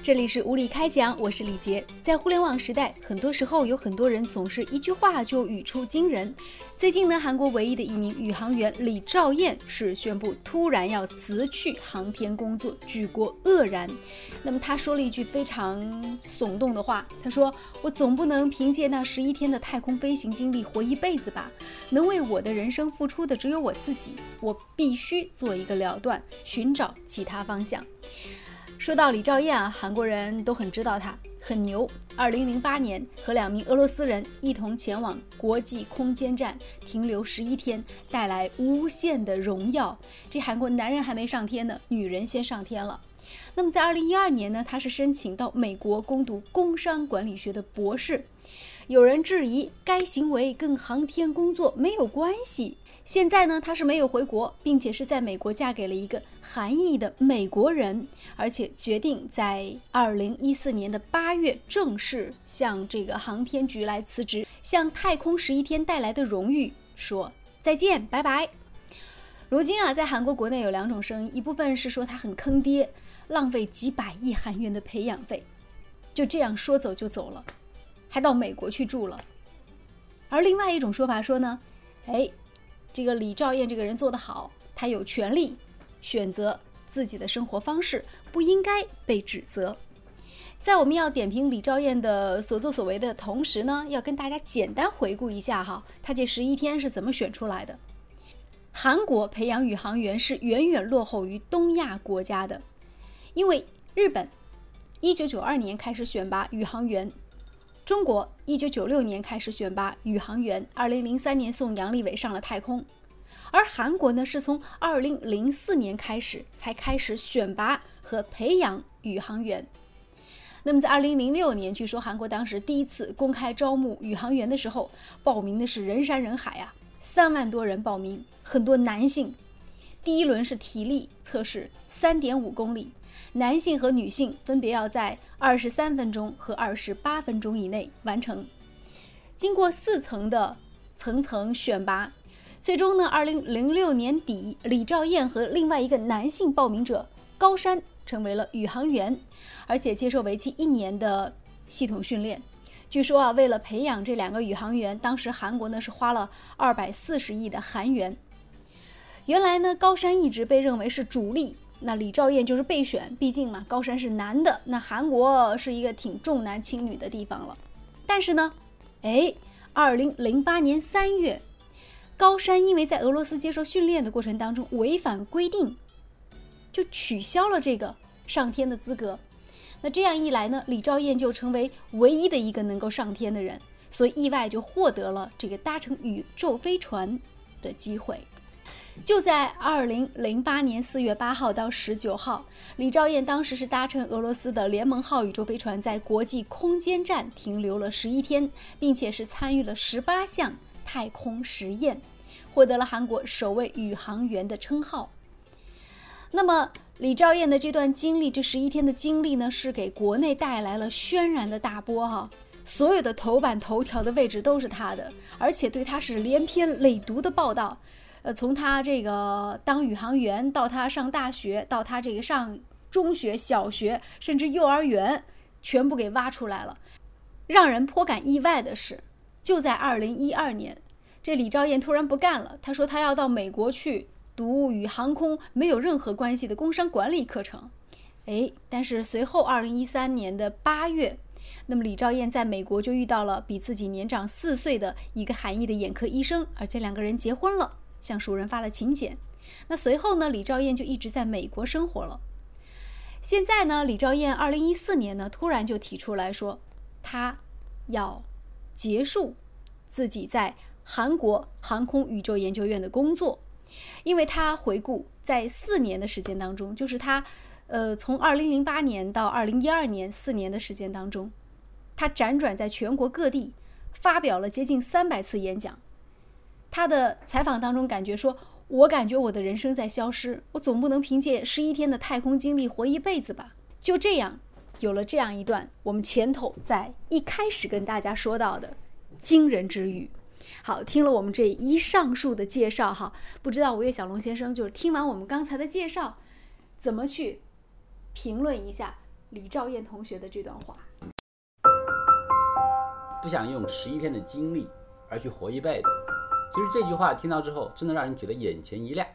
这里是无理开讲，我是李杰。在互联网时代，很多时候有很多人总是一句话就语出惊人。最近呢，韩国唯一的一名宇航员李兆彦是宣布突然要辞去航天工作，举国愕然。那么他说了一句非常耸动的话，他说：“我总不能凭借那十一天的太空飞行经历活一辈子吧？能为我的人生付出的只有我自己，我必须做一个了断，寻找其他方向。”说到李兆燕啊，韩国人都很知道她很牛。二零零八年和两名俄罗斯人一同前往国际空间站停留十一天，带来无限的荣耀。这韩国男人还没上天呢，女人先上天了。那么在二零一二年呢，他是申请到美国攻读工商管理学的博士。有人质疑该行为跟航天工作没有关系。现在呢，她是没有回国，并且是在美国嫁给了一个韩裔的美国人，而且决定在二零一四年的八月正式向这个航天局来辞职，向太空十一天带来的荣誉说再见，拜拜。如今啊，在韩国国内有两种声音，一部分是说他很坑爹，浪费几百亿韩元的培养费，就这样说走就走了，还到美国去住了；而另外一种说法说呢，哎。这个李兆彦这个人做得好，他有权利选择自己的生活方式，不应该被指责。在我们要点评李兆彦的所作所为的同时呢，要跟大家简单回顾一下哈，他这十一天是怎么选出来的。韩国培养宇航员是远远落后于东亚国家的，因为日本一九九二年开始选拔宇航员。中国一九九六年开始选拔宇航员，二零零三年送杨利伟上了太空，而韩国呢是从二零零四年开始才开始选拔和培养宇航员。那么在二零零六年，据说韩国当时第一次公开招募宇航员的时候，报名的是人山人海啊，三万多人报名，很多男性。第一轮是体力测试，三点五公里。男性和女性分别要在二十三分钟和二十八分钟以内完成。经过四层的层层选拔，最终呢，二零零六年底，李兆燕和另外一个男性报名者高山成为了宇航员，而且接受为期一年的系统训练。据说啊，为了培养这两个宇航员，当时韩国呢是花了二百四十亿的韩元。原来呢，高山一直被认为是主力。那李兆彦就是备选，毕竟嘛，高山是男的，那韩国是一个挺重男轻女的地方了。但是呢，哎，二零零八年三月，高山因为在俄罗斯接受训练的过程当中违反规定，就取消了这个上天的资格。那这样一来呢，李兆燕就成为唯一的一个能够上天的人，所以意外就获得了这个搭乘宇宙飞船的机会。就在二零零八年四月八号到十九号，李兆燕当时是搭乘俄罗斯的联盟号宇宙飞船，在国际空间站停留了十一天，并且是参与了十八项太空实验，获得了韩国首位宇航员的称号。那么，李兆燕的这段经历，这十一天的经历呢，是给国内带来了轩然的大波哈，所有的头版头条的位置都是他的，而且对他是连篇累牍的报道。呃，从他这个当宇航员到他上大学，到他这个上中学、小学，甚至幼儿园，全部给挖出来了。让人颇感意外的是，就在二零一二年，这李兆燕突然不干了。他说他要到美国去读与航空没有任何关系的工商管理课程。哎，但是随后二零一三年的八月，那么李兆彦在美国就遇到了比自己年长四岁的一个韩裔的眼科医生，而且两个人结婚了。向熟人发了请柬，那随后呢，李兆燕就一直在美国生活了。现在呢，李兆燕二零一四年呢，突然就提出来说，他要结束自己在韩国航空宇宙研究院的工作，因为他回顾在四年的时间当中，就是他，呃，从二零零八年到二零一二年四年的时间当中，他辗转在全国各地，发表了接近三百次演讲。他的采访当中感觉说：“我感觉我的人生在消失，我总不能凭借十一天的太空经历活一辈子吧？”就这样，有了这样一段我们前头在一开始跟大家说到的惊人之语。好，听了我们这一上述的介绍，哈，不知道吴越小龙先生就是听完我们刚才的介绍，怎么去评论一下李兆燕同学的这段话：不想用十一天的精力而去活一辈子。其实这句话听到之后，真的让人觉得眼前一亮。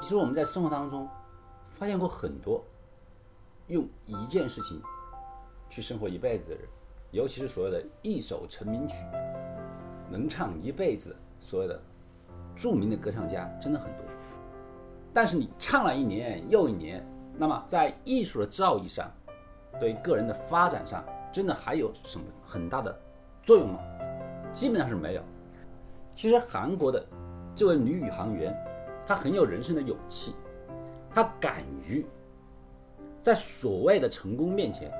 其实我们在生活当中发现过很多用一件事情去生活一辈子的人，尤其是所谓的一首成名曲能唱一辈子，所谓的著名的歌唱家真的很多。但是你唱了一年又一年，那么在艺术的造诣上，对个人的发展上，真的还有什么很大的作用吗？基本上是没有。其实韩国的这位女宇航员，她很有人生的勇气，她敢于在所谓的成功面前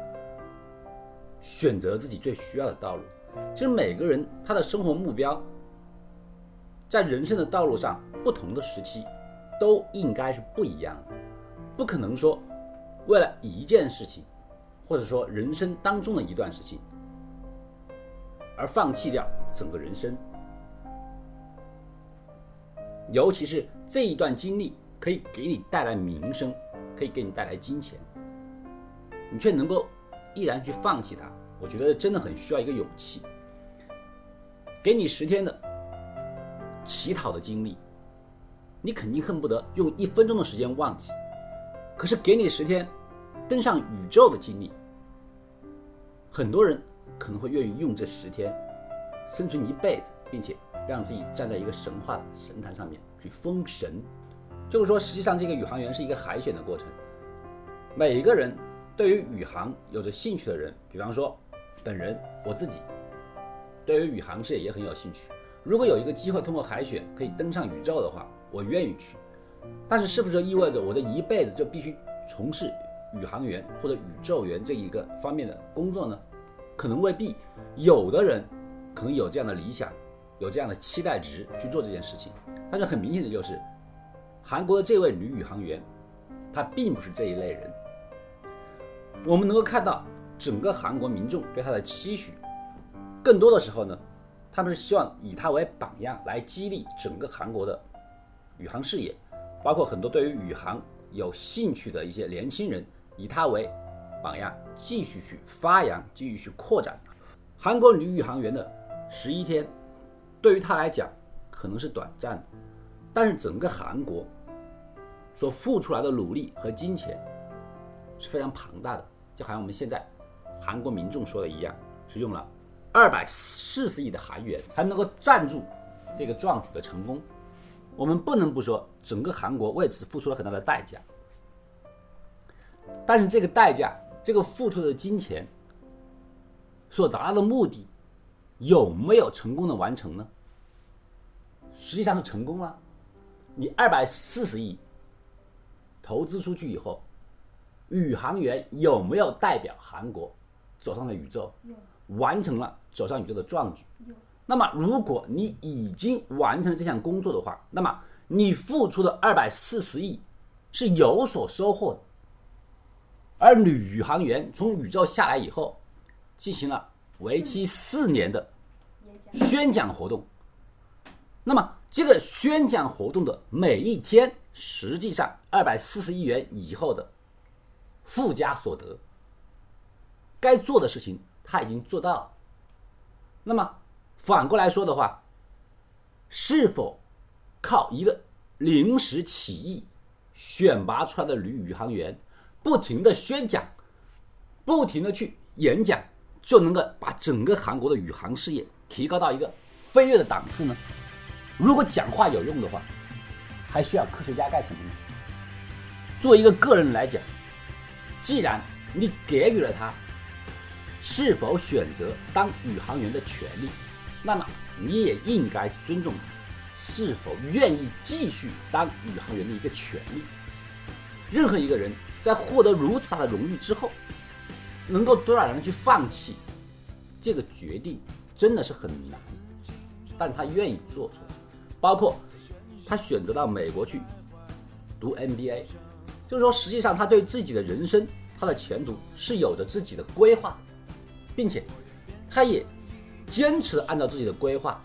选择自己最需要的道路。其实每个人他的生活目标，在人生的道路上不同的时期，都应该是不一样的，不可能说为了一件事情，或者说人生当中的一段事情，而放弃掉整个人生。尤其是这一段经历可以给你带来名声，可以给你带来金钱，你却能够毅然去放弃它，我觉得真的很需要一个勇气。给你十天的乞讨的经历，你肯定恨不得用一分钟的时间忘记；可是给你十天登上宇宙的经历，很多人可能会愿意用这十天生存一辈子，并且。让自己站在一个神话神坛上面去封神，就是说，实际上这个宇航员是一个海选的过程。每一个人对于宇航有着兴趣的人，比方说本人我自己，对于宇航事业也很有兴趣。如果有一个机会通过海选可以登上宇宙的话，我愿意去。但是，是不是意味着我这一辈子就必须从事宇航员或者宇宙员这一个方面的工作呢？可能未必。有的人可能有这样的理想。有这样的期待值去做这件事情，但是很明显的就是，韩国的这位女宇航员，她并不是这一类人。我们能够看到整个韩国民众对他的期许，更多的时候呢，他们是希望以他为榜样来激励整个韩国的宇航事业，包括很多对于宇航有兴趣的一些年轻人，以他为榜样继续去发扬，继续去扩展。韩国女宇航员的十一天。对于他来讲，可能是短暂的，但是整个韩国所付出来的努力和金钱是非常庞大的。就好像我们现在韩国民众说的一样，是用了二百四十亿的韩元才能够赞助这个壮举的成功。我们不能不说，整个韩国为此付出了很大的代价。但是这个代价，这个付出的金钱所达到的目的，有没有成功的完成呢？实际上是成功了。你二百四十亿投资出去以后，宇航员有没有代表韩国走上了宇宙？完成了走上宇宙的壮举。那么，如果你已经完成了这项工作的话，那么你付出的二百四十亿是有所收获的。而女宇航员从宇宙下来以后，进行了为期四年的宣讲活动。那么，这个宣讲活动的每一天，实际上二百四十亿元以后的附加所得，该做的事情他已经做到了。那么反过来说的话，是否靠一个临时起意选拔出来的女宇航员，不停的宣讲，不停的去演讲，就能够把整个韩国的宇航事业提高到一个飞跃的档次呢？如果讲话有用的话，还需要科学家干什么呢？作为一个个人来讲，既然你给予了他是否选择当宇航员的权利，那么你也应该尊重他是否愿意继续当宇航员的一个权利。任何一个人在获得如此大的荣誉之后，能够多少人去放弃这个决定，真的是很难，但他愿意做出来。包括他选择到美国去读 MBA，就是说，实际上他对自己的人生、他的前途是有着自己的规划，并且他也坚持按照自己的规划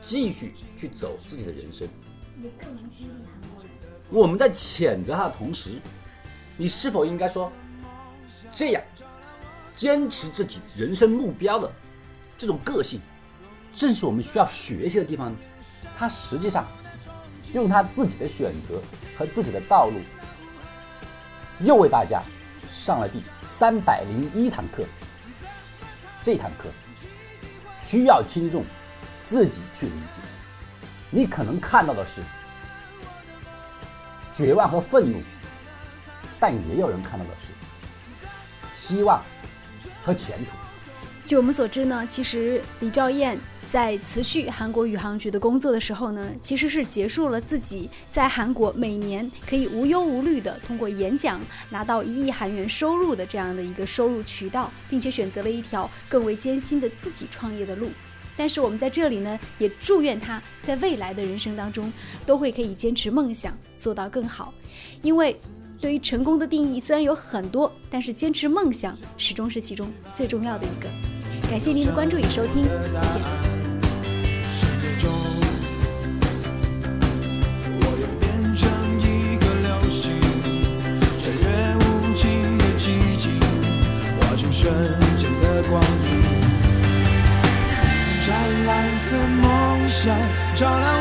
继续去走自己的人生。也更能激励韩国人。我们在谴责他的同时，你是否应该说，这样坚持自己人生目标的这种个性，正是我们需要学习的地方。他实际上用他自己的选择和自己的道路，又为大家上了第三百零一堂课。这堂课需要听众自己去理解。你可能看到的是绝望和愤怒，但也有人看到的是希望和前途。据我们所知呢，其实李兆燕在辞去韩国宇航局的工作的时候呢，其实是结束了自己在韩国每年可以无忧无虑的通过演讲拿到一亿韩元收入的这样的一个收入渠道，并且选择了一条更为艰辛的自己创业的路。但是我们在这里呢，也祝愿他在未来的人生当中都会可以坚持梦想，做到更好，因为。对于成功的定义虽然有很多，但是坚持梦想始终是其中最重要的一个。感谢您的关注与收听，再见。想，